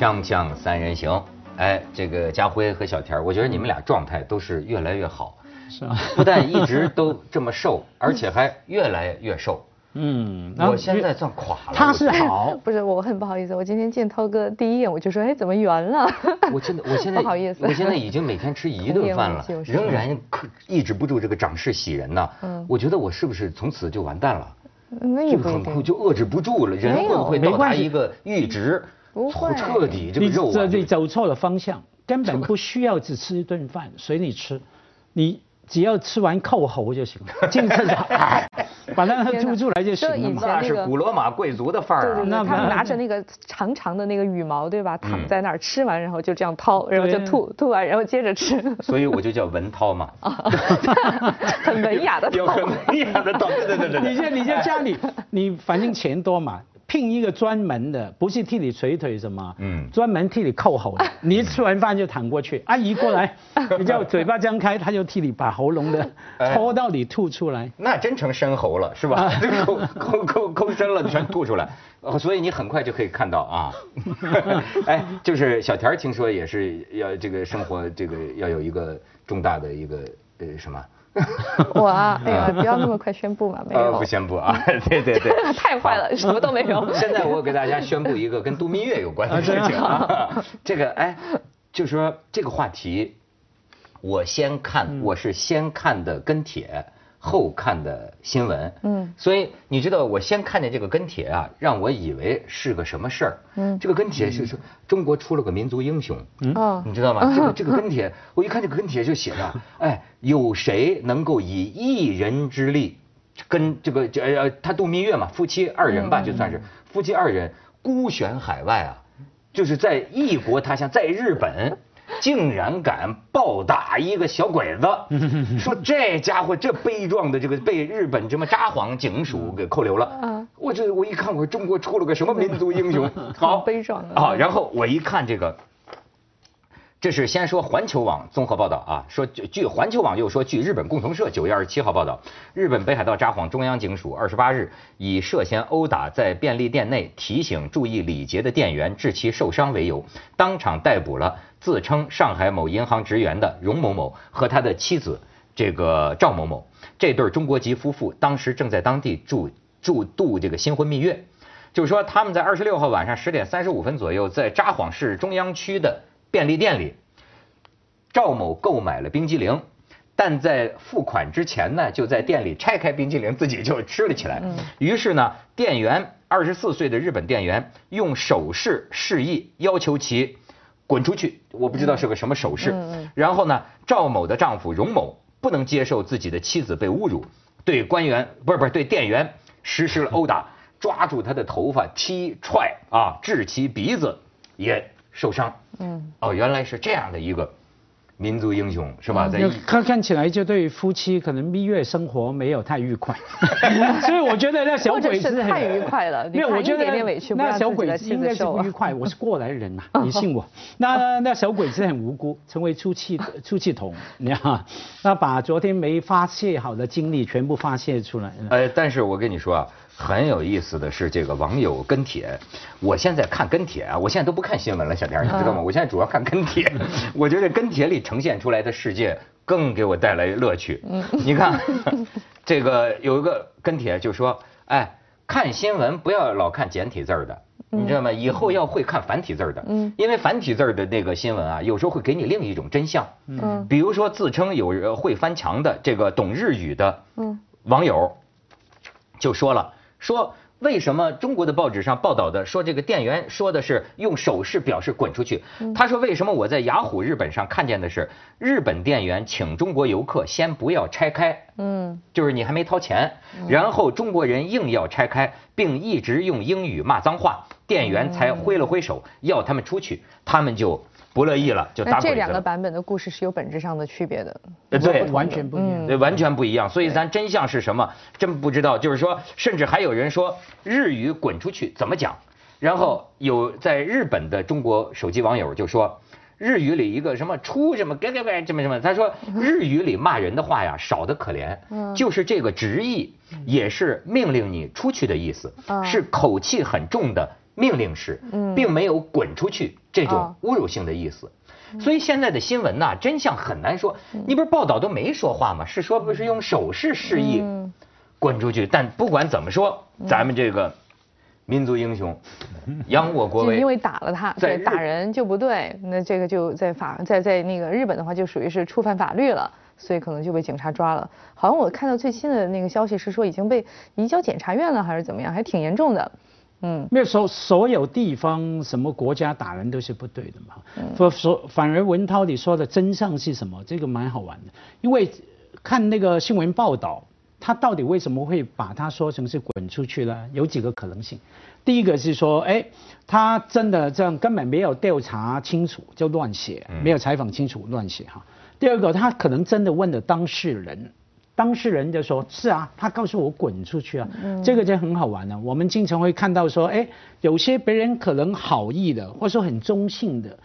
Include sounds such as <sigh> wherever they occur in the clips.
锵锵三人行，哎，这个家辉和小田，我觉得你们俩状态都是越来越好，是啊，不但一直都这么瘦，<laughs> 而且还越来越瘦。嗯，我现在算垮了。他是好，<laughs> 不是，我很不好意思，我今天见涛哥第一眼我就说，哎，怎么圆了？<laughs> 我真的，我现在不好意思我现在已经每天吃一顿饭了，仍然克抑制不住这个长势喜人呢。嗯，我觉得我是不是从此就完蛋了？那也不一就很酷。就遏制不住了，人会不会到达一个阈值？不会彻底这个你肉啊这你走错了方向，根本不需要只吃一顿饭，随你吃，你只要吃完扣喉就行了，进厕所，哎 <laughs> 把那个吐出来就行了嘛。那是古罗马贵族的范儿啊。对对对，他们拿着那个长长的那个羽毛，对吧？躺嗯在那儿吃完，然后就这样掏，然后就吐，吐完然后接着吃，<laughs> 所以我就叫文涛嘛。<laughs> 很文雅的有掏。很文雅的道，对对对对对。你在你在家里，你反正钱多嘛，聘一个专门的，不是替你捶腿什么，嗯嗯，专门替你扣喉的。<laughs> 你一吃完饭就躺过去，<laughs> 阿姨过来，你叫嘴巴张开，他就替你把喉咙的 <laughs> 哎戳到你吐出来。那真成深喉了，是吧？抠抠抠抠深了，全吐出来。呃所以你很快就可以看到啊。哎，就是小田听说也是要这个生活这个要有一个重大的一个呃什么？<laughs> 我啊，哎呀，不要那么快宣布嘛，没呃，有不。宣布啊。对 <laughs> 对对。<laughs> 太坏了，什么都没有。现在我给大家宣布一个跟度蜜月有关的事情啊，这个哎，就说这个话题，我先看，我是先看的跟帖，后看的新闻，嗯，所以你知道我先看见这个跟帖啊，让我以为是个什么事儿，嗯，这个跟帖是说中国出了个民族英雄，嗯。你知道吗？<laughs> 这个这个跟帖，我一看这个跟帖就写着，<laughs> 哎，有谁能够以一人之力，跟这个这呃他度蜜月嘛，夫妻二人吧，就算是夫妻二人孤悬海外啊，就是在异国他乡，在日本。竟然敢暴打一个小鬼子，<laughs> 说这家伙这悲壮的这个被日本这么札幌警署给扣留了。啊我这我一看，我说中国出了个什么民族英雄？<laughs> 好悲壮的啊！然后我一看这个，这是先说环球网综合报道啊，说据据环球网又说，据日本共同社九月二十七号报道，日本北海道札幌中央警署二十八日以涉嫌殴打在便利店内提醒注意礼节的店员致其受伤为由，当场逮捕了自称上海某银行职员的荣某某和他的妻子这个赵某某。这对中国籍夫妇当时正在当地住住度这个新婚蜜月。就是说他们在二十六号晚上十点三十五分左右，在札幌市中央区的便利店里，赵某购买了冰激凌，但在付款之前呢，就在店里拆开冰激凌，自己就吃了起来。于是呢，店员二十四岁的日本店员用手势示意要求其滚出去，我不知道是个什么手势。然后呢，赵某的丈夫荣某不能接受自己的妻子被侮辱，对官员不是不是对店员实施了殴打，抓住他的头发踢踹啊，致其鼻子也受伤。嗯，哦，原来是这样的一个民族英雄是吧？在看看起来就对夫妻可能蜜月生活没有太愉快，<laughs> 所以我觉得那小鬼子是太愉快了，你没有，我觉得那小鬼子应该是。不愉快。我是过来人呐、<laughs> 你信我。那那小鬼子很无辜，成为出气 <laughs> 出气筒，你知道？那把昨天没发泄好的精力全部发泄出来了。呃，但是我跟你说啊，很有意思的是这个网友跟帖，我现在看跟帖啊，我现在都不看新闻了，小田你知道吗？我现在主要看跟帖，<laughs> 我觉得跟帖里呈现出来的世界更给我带来乐趣。你看，<laughs> 这个有一个跟帖就说，哎，看新闻不要老看简体字儿的。你知道吗？以后要会看繁体字儿的，嗯，因为繁体字儿的那个新闻啊，有时候会给你另一种真相，嗯，比如说自称有人会翻墙的这个懂日语的网友，就说了，说为什么中国的报纸上报道的说这个店员说的是用手势表示滚出去？他说为什么我在雅虎日本上看见的是日本店员请中国游客先不要拆开，嗯，就是你还没掏钱，然后中国人硬要拆开，并一直用英语骂脏话，店员才挥了挥手要他们出去，他们就不乐意了，就打那这鬼子了。两个版本的故事是有本质上的区别的。呃对，完全不一样。对，完全不一样。所以咱真相是什么，真不知道。就是说，甚至还有人说日语“滚出去”怎么讲，然后有在日本的中国手机网友就说。日语里一个什么出什么该该该什么什么，他说日语里骂人的话呀少得可怜，就是这个直译也是命令你出去的意思，是口气很重的命令式，并没有滚出去这种哦侮辱性的意思。所以现在的新闻呐，真相很难说。你不是报道都没说话吗？是说不是用手势示意嗯滚出去？但不管怎么说，咱们这个民族英雄，扬我国威，就因为打了他，对，打人就不对，那这个就在法在在那个日本的话就属于是触犯法律了，所以可能就被警察抓了。好像我看到最新的那个消息是说已经被移交检察院了，还是怎么样，还挺严重的。嗯，没有所所有地方什么国家打人都是不对的嘛。嗯所所反而文涛你说的真相是什么？这个蛮好玩的，因为看那个新闻报道，他到底为什么会把他说成是滚出去呢？有几个可能性。第一个是说，哎，他真的这样根本没有调查清楚就乱写，没有采访清楚乱写哈。第二个，他可能真的问了当事人，当事人就说：“是啊，他告诉我滚出去啊。这个就很好玩了。我们经常会看到说，哎，有些别人可能好意的，或者说很中性的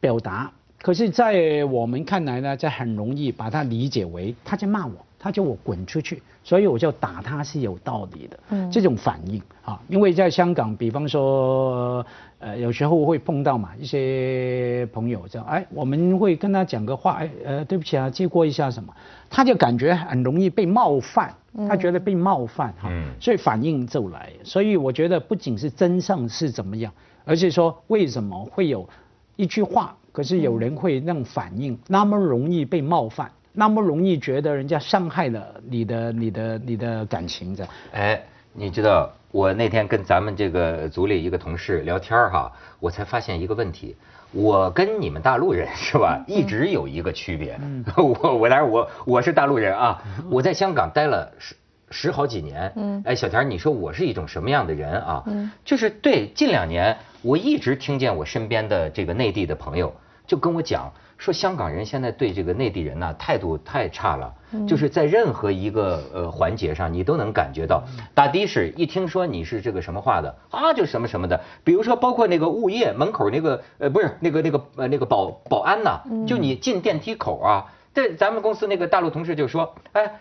表达，可是，在我们看来呢，这很容易把它理解为他在骂我，他叫我滚出去，所以我就打他是有道理的。嗯这种反应啊，因为在香港，比方说，呃，有时候会碰到嘛，一些朋友这样，哎，我们会跟他讲个话，哎，呃，对不起啊，借过一下什么，他就感觉很容易被冒犯，他觉得被冒犯哈，嗯所以反应就来。所以我觉得不仅是真相是怎么样，而是说为什么会有一句话，可是有人会那种反应那么容易被冒犯，那么容易觉得人家伤害了你的、你的、你的感情这样。哎，你知道我那天跟咱们这个组里一个同事聊天哈，我才发现一个问题。我跟你们大陆人是吧，一直有一个区别。<laughs> 我我当然我我是大陆人啊，我在香港待了十十好几年。嗯哎，小田，你说我是一种什么样的人啊？嗯就是对近两年，我一直听见我身边的这个内地的朋友就跟我讲说，香港人现在对这个内地人呐、态度太差了，就是在任何一个呃环节上，你都能感觉到。打的士一听说你是这个什么话的啊，就什么什么的，比如说包括那个物业门口那个呃不是那个那个呃那个保保安呐、就你进电梯口啊，这咱们公司那个大陆同事就说，哎，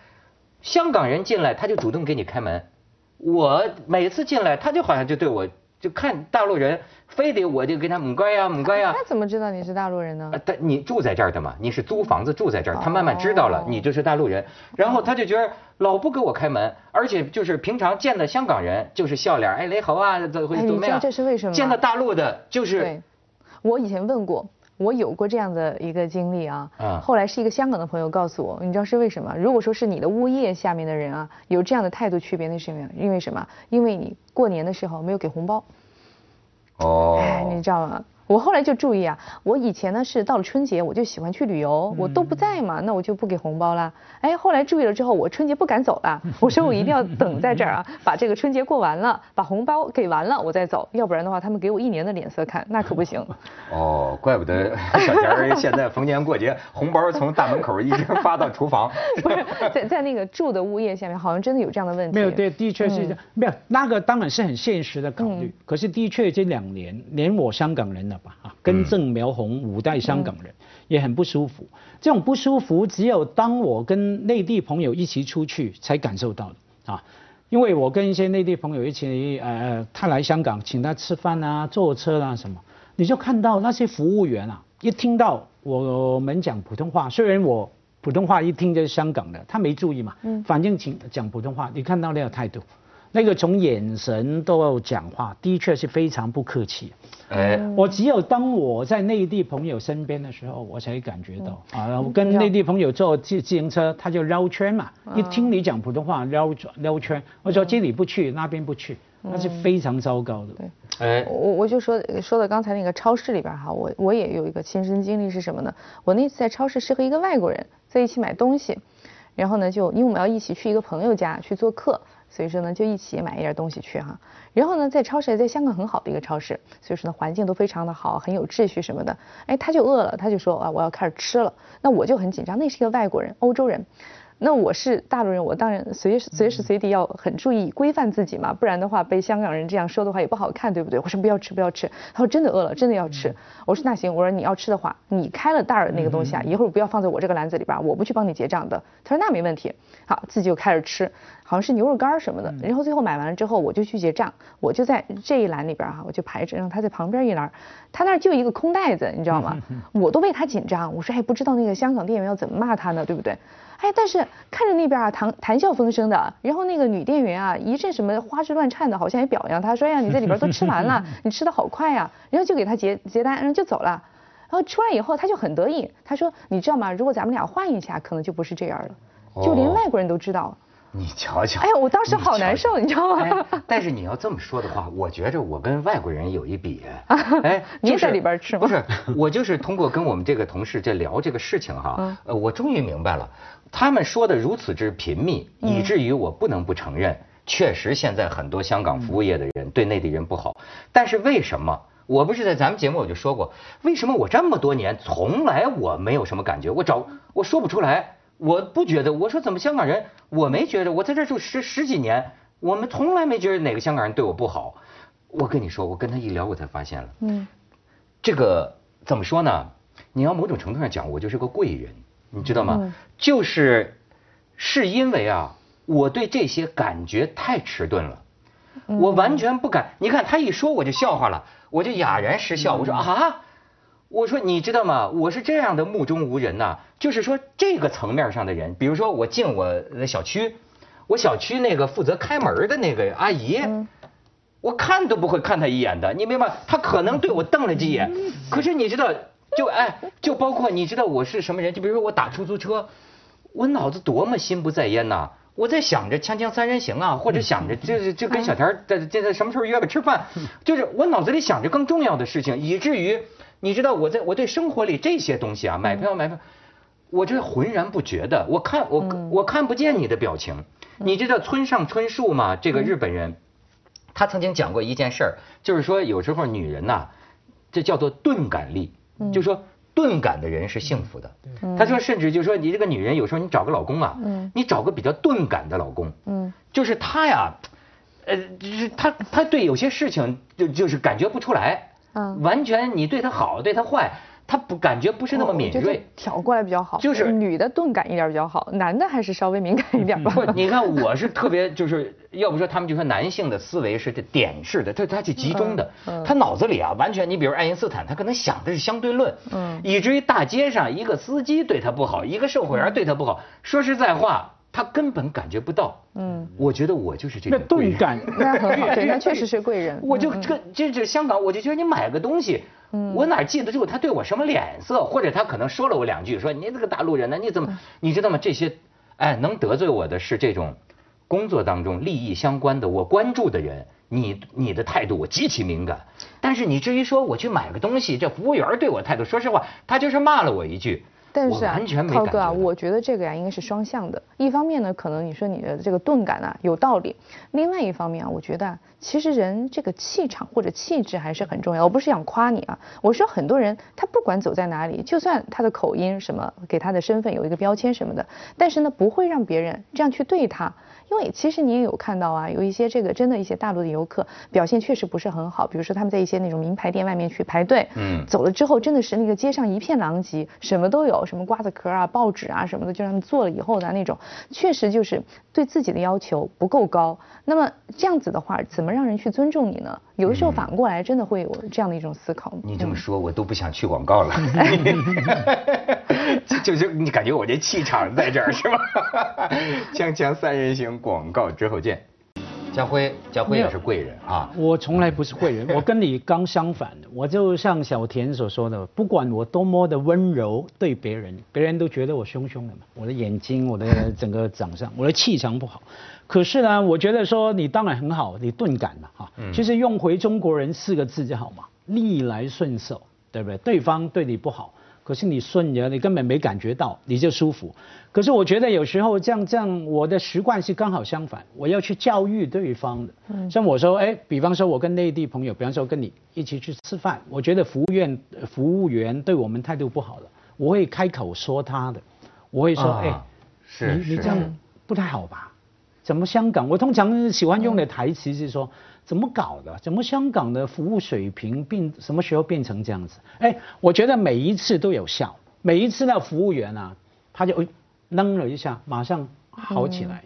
香港人进来他就主动给你开门。我每次进来，他就好像就对我就看大陆人，非得我就跟他母乖呀母乖呀。他怎么知道你是大陆人呢呃，？但你住在这儿的嘛，你是租房子住在这儿，他慢慢知道了哦你就是大陆人，然后他就觉得老不给我开门，而且就是平常见的香港人就是笑脸，哎雷猴啊，怎会哎你知道怎么样？这是为什么见到大陆的就是对，我以前问过，我有过这样的一个经历啊。啊后来是一个香港的朋友告诉我，你知道是为什么？如果说是你的物业下面的人啊，有这样的态度区别，那是因为因为什么？因为你过年的时候没有给红包。哦哎，你知道吗？我后来就注意啊，我以前呢是到了春节我就喜欢去旅游，我都不在嘛，那我就不给红包啦。哎，后来注意了之后，我春节不敢走了，我说我一定要等在这儿啊，把这个春节过完了，把红包给完了我再走，要不然的话他们给我一年的脸色看，那可不行。<laughs> 哦，怪不得 <laughs> 小田儿现在逢年过节红包从大门口一直发到厨房。<laughs> 不是在在那个住的物业下面，好像真的有这样的问题。没有，对，的确是这样。没有，那个当然是很现实的考虑。嗯可是的确这两年，连我香港人了根正苗红五代香港人、也很不舒服。这种不舒服，只有当我跟内地朋友一起出去才感受到的啊。因为我跟一些内地朋友一起，呃，他来香港，请他吃饭啊、坐车啊什么，你就看到那些服务员啊，一听到我们讲普通话，虽然我普通话一听就是香港的，他没注意嘛，嗯反正请讲普通话，你看到那个态度，那个从眼神到讲话，的确是非常不客气。哎，我只有当我在内地朋友身边的时候，我才感觉到、啊，我跟嗯内地朋友坐自自行车，他就绕圈嘛，一听你讲普通话绕绕圈，我说这里不去，那边不去，那是非常糟糕的。对哎，我我就说说到刚才那个超市里边哈，我我也有一个亲身经历是什么呢？我那次在超市是和一个外国人在一起买东西，然后呢就因为我们要一起去一个朋友家去做客，所以说呢就一起买一点东西去哈。然后呢在超市在香港很好的一个超市，所以说呢环境都非常的好，很有秩序什么的。哎，他就饿了，他就说啊我要开始吃了，那我就很紧张，那是一个外国人，欧洲人。那我是大陆人，我当然随时随时随地要很注意规范自己嘛，不然的话被香港人这样说的话也不好看，对不对？我说不要吃不要吃，他说真的饿了，真的要吃。我说那行，我说你要吃的话，你开了袋儿那个东西啊，一会儿不要放在我这个篮子里边，我不去帮你结账的。他说那没问题，好，自己就开始吃，好像是牛肉干儿什么的。然后最后买完了之后，我就去结账，我就在这一栏里边哈，我就排着，然后他在旁边一栏，他那儿就一个空袋子，你知道吗？我都为他紧张，我说哎，不知道那个香港店员要怎么骂他呢，对不对？哎，但是看着那边啊谈谈笑风生的，然后那个女店员啊一阵什么花枝乱颤的，好像也表扬他，说呀你在里边都吃完了，<laughs> 你吃的好快呀，然后就给他结结单，然后就走了，然后出来以后他就很得意，他说你知道吗？如果咱们俩换一下，可能就不是这样了，就连外国人都知道。你瞧瞧，哎呀，我当时好难受，你知道吗？<laughs> 但是你要这么说的话，我觉着我跟外国人有一比。<laughs> 哎，你也在里边吃吗？不是，我就是通过跟我们这个同事在聊这个事情哈，呃，我终于明白了，他们说的如此之频密，以至于我不能不承认，确实现在很多香港服务业的人对内地人不好。但是为什么？我不是在咱们节目我就说过，为什么我这么多年从来我没有什么感觉？我找我说不出来。我不觉得，我说怎么香港人，我没觉得，我在这住十十几年，我们从来没觉得哪个香港人对我不好。我跟你说，我跟他一聊，我才发现了，嗯，这个怎么说呢？你要某种程度上讲，我就是个贵人，你知道吗？就是是因为啊，我对这些感觉太迟钝了，我完全不敢。你看他一说，我就笑话了，我就哑然失笑。我说啊。我说你知道吗？我是这样的目中无人呐，就是说这个层面上的人，比如说我进我的小区，我小区那个负责开门的那个阿姨，我看都不会看她一眼的，你明白？她可能对我瞪了几眼，可是你知道，就哎，就包括你知道我是什么人？就比如说我打出租车，我脑子多么心不在焉呐！我在想着《锵锵三人行》啊，或者想着这这跟小田在这在什么时候约个吃饭，就是我脑子里想着更重要的事情，以至于。你知道我在我对生活里这些东西啊，买票买票，我这浑然不觉的。我看我我看不见你的表情。你知道村上春树吗？这个日本人，他曾经讲过一件事儿，就是说有时候女人呐，这叫做钝感力，就说钝感的人是幸福的。他说甚至就说你这个女人有时候你找个老公啊，你找个比较钝感的老公，就是他呀，呃，就是他他对有些事情就就是感觉不出来。嗯，完全你对他好，对他坏，他不感觉不是那么敏锐，挑过来比较好。就是女的钝感一点比较好，男的还是稍微敏感一点吧。不，你看我是特别，就是要不说他们就说男性的思维是这点式的，他他是集中的，他脑子里啊完全，你比如爱因斯坦，他可能想的是相对论，嗯，以至于大街上一个司机对他不好，一个售货员对他不好，说实在话。他根本感觉不到，嗯，我觉得我就是这个钝感，<laughs> 那很好，对，那确实是贵人。<laughs> 我就这这这香港，我就觉得你买个东西，嗯，我哪记得住他对我什么脸色，或者他可能说了我两句，说你这个大陆人呢，你怎么，你知道吗？这些，哎，能得罪我的是这种工作当中利益相关的，我关注的人，你你的态度我极其敏感。但是你至于说我去买个东西，这服务员对我态度，说实话，他就是骂了我一句。但是啊，涛哥啊，我觉得这个呀应该是双向的。一方面呢，可能你说你的这个钝感啊有道理；另外一方面啊，我觉得其实人这个气场或者气质还是很重要。我不是想夸你啊，我说很多人他不管走在哪里，就算他的口音什么给他的身份有一个标签什么的，但是呢不会让别人这样去对他。因为其实你也有看到啊，有一些这个真的一些大陆的游客表现确实不是很好，比如说他们在一些那种名牌店外面去排队，嗯，走了之后真的是那个街上一片狼藉，什么都有，什么瓜子壳啊、报纸啊什么的，就让他们做了以后的那种，确实就是对自己的要求不够高。那么这样子的话，怎么让人去尊重你呢？有的时候反过来真的会有这样的一种思考。你这么说，我都不想去广告了。<laughs> 就就你感觉我这气场在这儿是吧？<laughs> 锵锵三人行广告之后见。家辉，家辉也是贵人啊。我从来不是贵人，<laughs> 我跟你刚相反。我就像小田所说的，不管我多么的温柔对别人，别人都觉得我凶凶的嘛。我的眼睛，我的整个长相，我的气场不好。可是呢，我觉得说你当然很好，你钝感嘛，哈。其实用回中国人四个字就好嘛，逆来顺受，对不对？对方对你不好。可是你顺着，你根本没感觉到，你就舒服。可是我觉得有时候这样这样，我的习惯是刚好相反，我要去教育对方的。嗯。像我说，哎，比方说我跟内地朋友，比方说跟你一起去吃饭，我觉得服务员服务员对我们态度不好了，我会开口说他的，我会说，哎，你你这样不太好吧？怎么香港？我通常喜欢用的台词是说，怎么搞的？怎么香港的服务水平变什么时候变成这样子？哎，我觉得每一次都有效，每一次那服务员啊，他就哎愣了一下，马上好起来。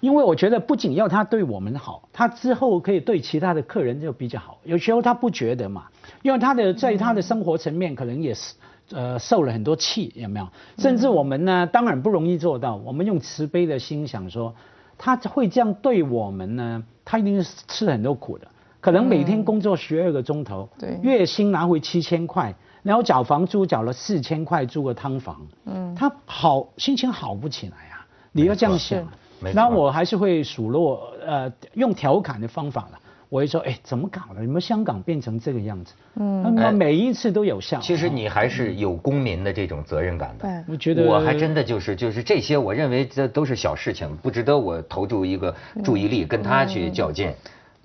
因为我觉得不仅要他对我们好，他之后可以对其他的客人就比较好。有时候他不觉得嘛，因为他的在他的生活层面可能也是呃受了很多气，有没有？甚至我们呢，当然不容易做到。我们用慈悲的心想说，他会这样对我们呢，他一定是吃很多苦的。可能每天工作十二个钟头，对月薪拿回七千块，然后缴房租缴了四千块，租个汤房，嗯，他好心情好不起来啊！你要这样想。没错然后我还是会数落，呃，用调侃的方法了。我会说，哎，怎么搞的？你们香港变成这个样子？嗯，那么每一次都有效。其实你还是有公民的这种责任感的。对我觉得我还真的就是就是这些，我认为这都是小事情，不值得我投注一个注意力跟他去较劲。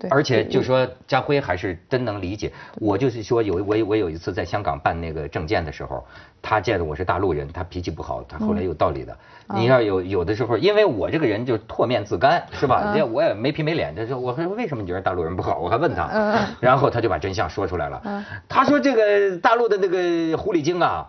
对而且就说家辉还是真能理解，我就是说有我我有一次在香港办那个证件的时候，他见的我是大陆人，他脾气不好，他后来有道理的。你要有有的时候，因为我这个人就唾面自干，是吧？这我也没皮没脸，他说我还说为什么你觉得大陆人不好？我还问他，<laughs> 然后他就把真相说出来了。<laughs> 他说这个大陆的那个狐狸精啊，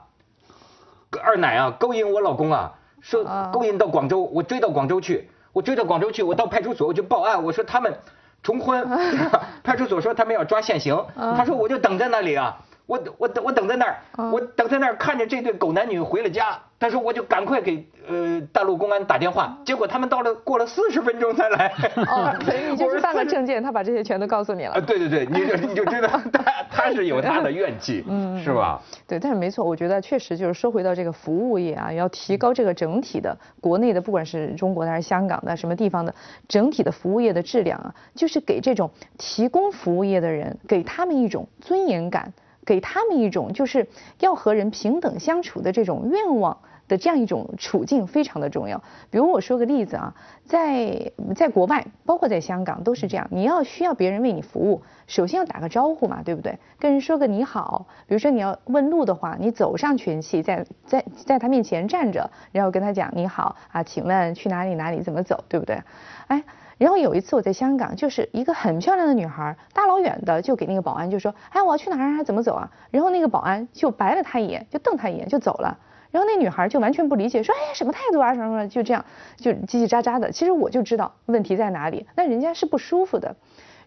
二奶啊勾引我老公啊，说勾引到广州，我追到广州去，我追到广州去，我到派出所我就报案，我说他们重婚，<laughs> <laughs> 派出所说他们要抓现行，他说我就等在那里啊。我我等我等在那儿，我等在那儿看着这对狗男女回了家，他说我就赶快给呃大陆公安打电话，结果他们到了过了四十分钟才来。哦，所以你就是办个证件，<laughs> 他把这些全都告诉你啊，了。对对对，你就你就知道他他是有他的怨气，是吧？对，但是没错，我觉得确实就是说回到这个服务业啊，要提高这个整体的国内的，不管是中国的还是香港的什么地方的整体的服务业的质量啊，就是给这种提供服务业的人，给他们一种尊严感，给他们一种就是要和人平等相处的这种愿望。的这样一种处境非常的重要。比如我说个例子啊，在在国外，包括在香港都是这样，你要需要别人为你服务，首先要打个招呼嘛，对不对？跟人说个你好。比如说你要问路的话，你走上前去，在在在他面前站着，然后跟他讲你好啊，请问去哪里哪里怎么走，对不对？哎。然后有一次我在香港，就是一个很漂亮的女孩，大老远的就给那个保安就说，哎，我要去哪儿啊？怎么走啊？然后那个保安就白了他一眼，就瞪他一眼就走了。然后那女孩就完全不理解，说，哎，什么态度啊，什么什么，就这样，就叽叽喳喳的。其实我就知道问题在哪里，那人家是不舒服的。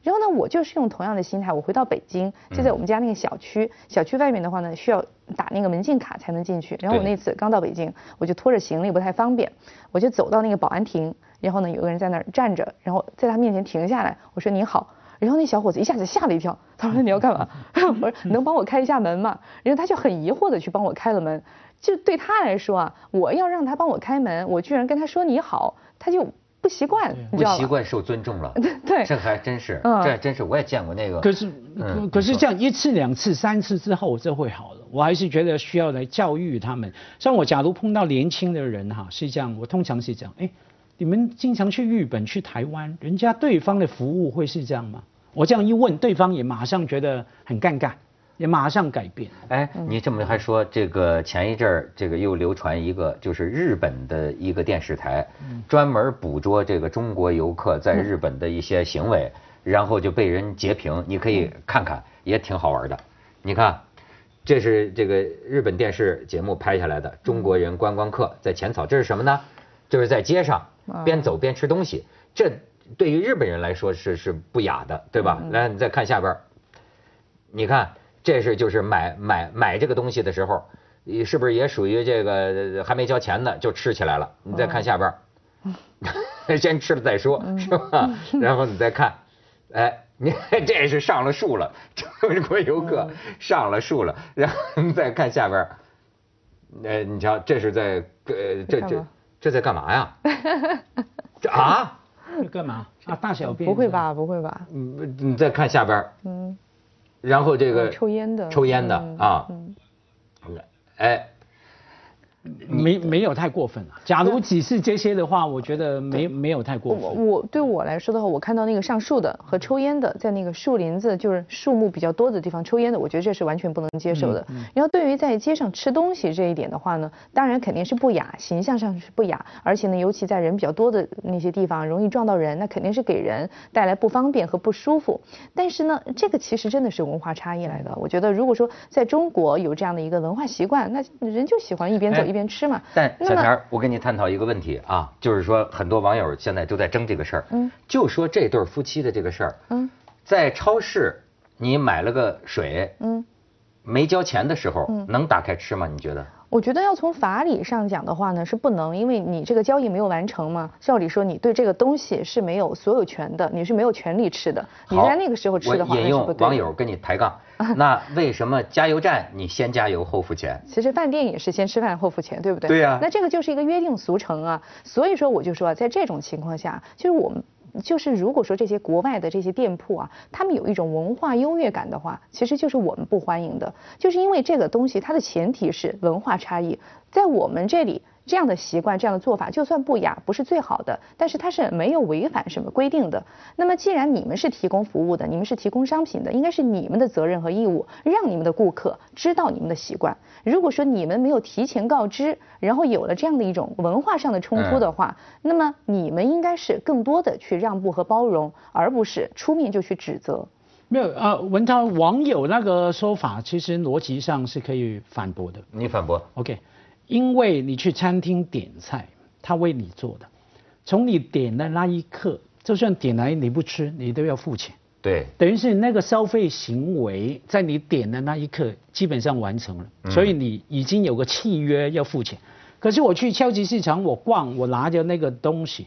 然后呢，我就是用同样的心态，我回到北京，就在我们家那个小区，小区外面的话呢，需要打那个门禁卡才能进去。然后我那次刚到北京，我就拖着行李不太方便，我就走到那个保安亭，然后呢，有个人在那儿站着，然后在他面前停下来，我说你好。然后那小伙子一下子吓了一跳，他说你要干嘛？<laughs> 我说能帮我开一下门吗？然后他就很疑惑的去帮我开了门。就对他来说啊，我要让他帮我开门，我居然跟他说你好，他就不习惯，你不知道吗？习惯受尊重了，<laughs> 对这还真是，嗯这真是我也见过那个。可是，嗯可可是这样一次、两次、三次之后，这会好了。我还是觉得需要来教育他们。像我，假如碰到年轻的人哈，是这样，我通常是这样，哎，你们经常去日本、去台湾，人家对方的服务会是这样吗？我这样一问，对方也马上觉得很尴尬，也马上改变。哎，你这么还说，这个前一阵儿这个又流传一个，就是日本的一个电视台，专门捕捉这个中国游客在日本的一些行为，然后就被人截屏，你可以看看，也挺好玩的。你看，这是这个日本电视节目拍下来的中国人观光客在浅草，这是什么呢？就是在街上边走边吃东西，这对于日本人来说是是不雅的，对吧？来，你再看下边。你看，这是就是买买买这个东西的时候，你是不是也属于这个呃还没交钱呢就吃起来了？你再看下边儿，<laughs> 先吃了再说，是吧？然后你再看，哎，你 <laughs> 这是上了树了，<laughs> 中国游客上了树了，然后你再看下边儿，呃，你瞧，这是在呃这这这在干嘛呀？这啊，这干嘛啊？大小便？不会？吧？不会吧？嗯你再看下边儿，嗯，然后这个哦抽烟的抽烟的嗯啊，嗯。哎，没没有太过分了。假如只是这些的话，我觉得没没有太过分。我对我来说的话，我看到那个上树的和抽烟的，在那个树林子就是树木比较多的地方抽烟的，我觉得这是完全不能接受的。然后对于在街上吃东西这一点的话呢，当然肯定是不雅，形象上是不雅，而且呢，尤其在人比较多的那些地方，容易撞到人，那肯定是给人带来不方便和不舒服。但是呢，这个其实真的是文化差异来的。我觉得如果说在中国有这样的一个文化习惯，那人就喜欢一边走哎一边吃嘛。但小田，我跟你探讨一个问题啊，就是说很多网友现在都在争这个事儿，嗯，就说这对夫妻的这个事儿，嗯在超市你买了个水，嗯。没交钱的时候，能打开吃吗？你觉得？我觉得要从法理上讲的话呢，是不能，因为你这个交易没有完成嘛。照理说，你对这个东西是没有所有权的，你是没有权利吃的。你在那个时候吃的话，网友跟你抬杠，<laughs> 那为什么加油站你先加油后付钱？其实饭店也是先吃饭后付钱，对不对？对呀那这个就是一个约定俗成啊。所以说，我就说，在这种情况下，就是我们。就是如果说这些国外的这些店铺啊，他们有一种文化优越感的话，其实就是我们不欢迎的。就是因为这个东西，它的前提是文化差异，在我们这里。这样的习惯，这样的做法，就算不雅，不是最好的，但是它是没有违反什么规定的。那么，既然你们是提供服务的，你们是提供商品的，应该是你们的责任和义务，让你们的顾客知道你们的习惯。如果说你们没有提前告知，然后有了这样的一种文化上的冲突的话，那么你们应该是更多的去让步和包容，而不是出面就去指责。没有啊，文涛网友那个说法，其实逻辑上是可以反驳的。你反驳？OK，因为你去餐厅点菜，他为你做的，从你点的那一刻，就算点来你不吃，你都要付钱。对，等于是那个消费行为在你点的那一刻基本上完成了，嗯所以你已经有个契约要付钱。可是我去超级市场，我逛，我拿着那个东西，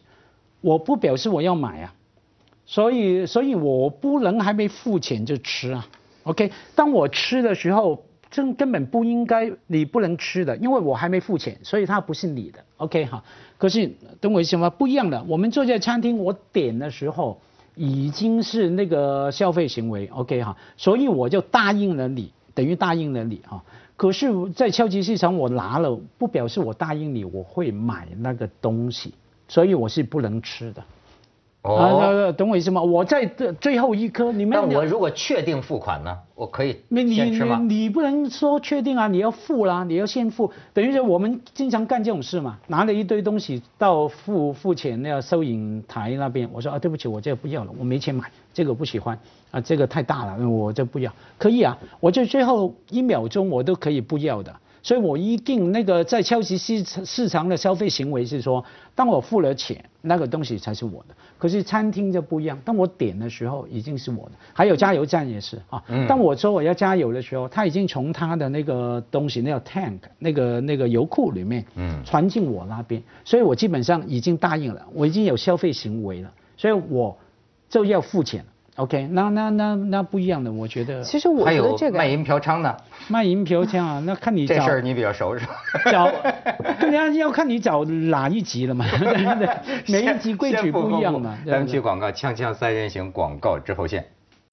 我不表示我要买啊，所以所以我不能还没付钱就吃啊。OK，当我吃的时候，这根本不应该，你不能吃的，因为我还没付钱，所以它不是你的。OK 哈，可是懂我意思吗？不一样的，我们坐在餐厅，我点的时候已经是那个消费行为，OK 哈，所以我就答应了你，等于答应了你哈。可是，在超级市场我拿了，不表示我答应你我会买那个东西，所以我是不能吃的。啊，哦，懂我意思吗？我在这最后一颗，你们但我如果确定付款呢，我可以你你先吃吗？你你不能说确定啊，你要付啦，你要先付，等于说我们经常干这种事嘛，拿了一堆东西到付付钱那个收银台那边，我说啊对不起，我这个不要了，我没钱买，这个不喜欢啊，这个太大了，我这不要，可以啊，我就最后一秒钟我都可以不要的。所以我一定那个在超级市市场的消费行为是说，当我付了钱，那个东西才是我的。可是餐厅就不一样，当我点的时候已经是我的。还有加油站也是啊，嗯当我说我要加油的时候，他已经从他的那个东西那个 tank 那个那个油库里面，嗯传进我那边，所以我基本上已经答应了，我已经有消费行为了，所以我就要付钱。OK，那那那那不一样的，我觉得其实我还有觉得这个卖淫嫖娼的，卖淫嫖娼啊，那看你找这事儿你比较熟是吧？找，对呀，要看你找哪一集了嘛，对不对？每一集规矩不一样嘛。咱们去广告，锵锵三人行广告之后见。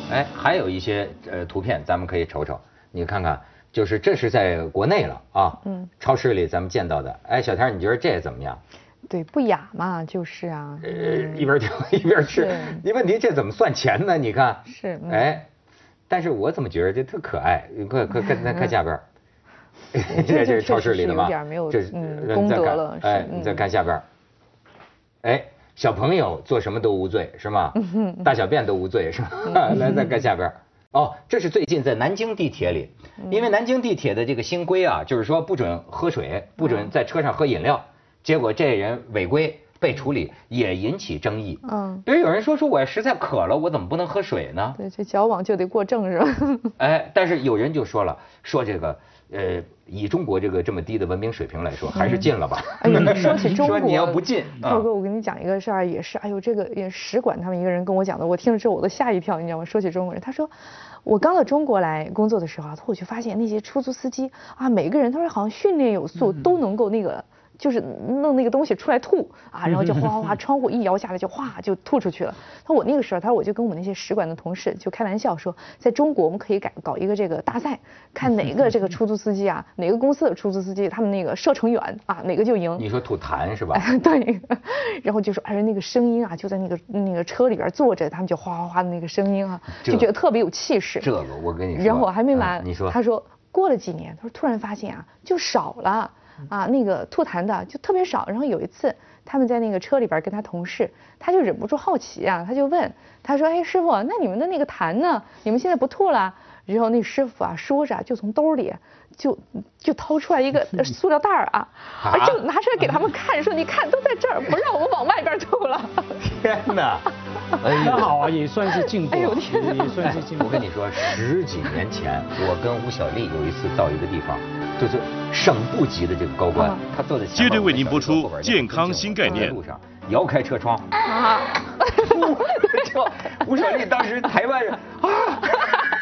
哎，还有一些呃图片，咱们可以瞅瞅，你看看，就是这是在国内了啊，嗯，超市里咱们见到的。哎，小天，你觉得这怎么样？对不雅嘛，就是啊。呃，一边跳 <laughs> 一边吃，你问题这怎么算钱呢？你看，是嗯哎，但是我怎么觉得这特可爱？你快快看看看下边儿，<laughs> 这这这是超市里的吗确实是有点没有？这是功德了哎，嗯你再看下边儿，哎，小朋友做什么都无罪是吗？<laughs> 大小便都无罪是吗？来再看下边儿。哦，这是最近在南京地铁里，因为南京地铁的这个新规啊，就是说不准喝水，不准在车上喝饮料，结果这人违规被处理，也引起争议。嗯，比如有人说说我实在渴了，我怎么不能喝水呢？对，这矫枉就得过正是吧？<laughs> 哎，但是有人就说了，说这个呃，以中国这个这么低的文明水平来说，还是禁了吧。说起 <laughs> 中国，说你要不禁啊涛哥，我跟你讲一个事儿，也是，哎呦，这个也使馆他们一个人跟我讲的，我听了之后我都吓一跳，你知道吗？说起中国人，他说我刚到中国来工作的时候啊，我就发现那些出租司机啊，每个人他说好像训练有素，都能够那个。就是弄那个东西出来吐啊，然后就哗哗哗，<laughs> 窗户一摇下来就哗就吐出去了。他说我那个时候，他说我就跟我们那些使馆的同事就开玩笑说，在中国我们可以改搞一个这个大赛，看哪个这个出租司机啊，哪个公司的出租司机他们那个射程远啊，哪个就赢。你说吐痰是吧？<laughs> 对，然后就说哎那个声音啊，就在那个那个车里边坐着，他们就哗哗哗的那个声音啊，就觉得特别有气势。这个我跟你说，然后我还没完，你说，他说过了几年，他说突然发现啊，就少了。啊，那个吐痰的就特别少。然后有一次，他们在那个车里边跟他同事，他就忍不住好奇啊，他就问，他说：“哎，师傅，那你们的那个痰呢？你们现在不吐了？”然后那师傅啊说着，就从兜里就就掏出来一个 <laughs> 塑料袋儿啊，就拿出来给他们看，说：“你看，都在这儿，不让我们往外边吐了。”天哪！<laughs> 哎很好啊，也算是进步，也算是进步。我跟你说，十几年前，我跟吴小丽有一次到一个地方。就是省部级的这个高官，他坐在接着为您播出健康新概念。路上摇开车窗，啊，吴小丽当时台湾人啊。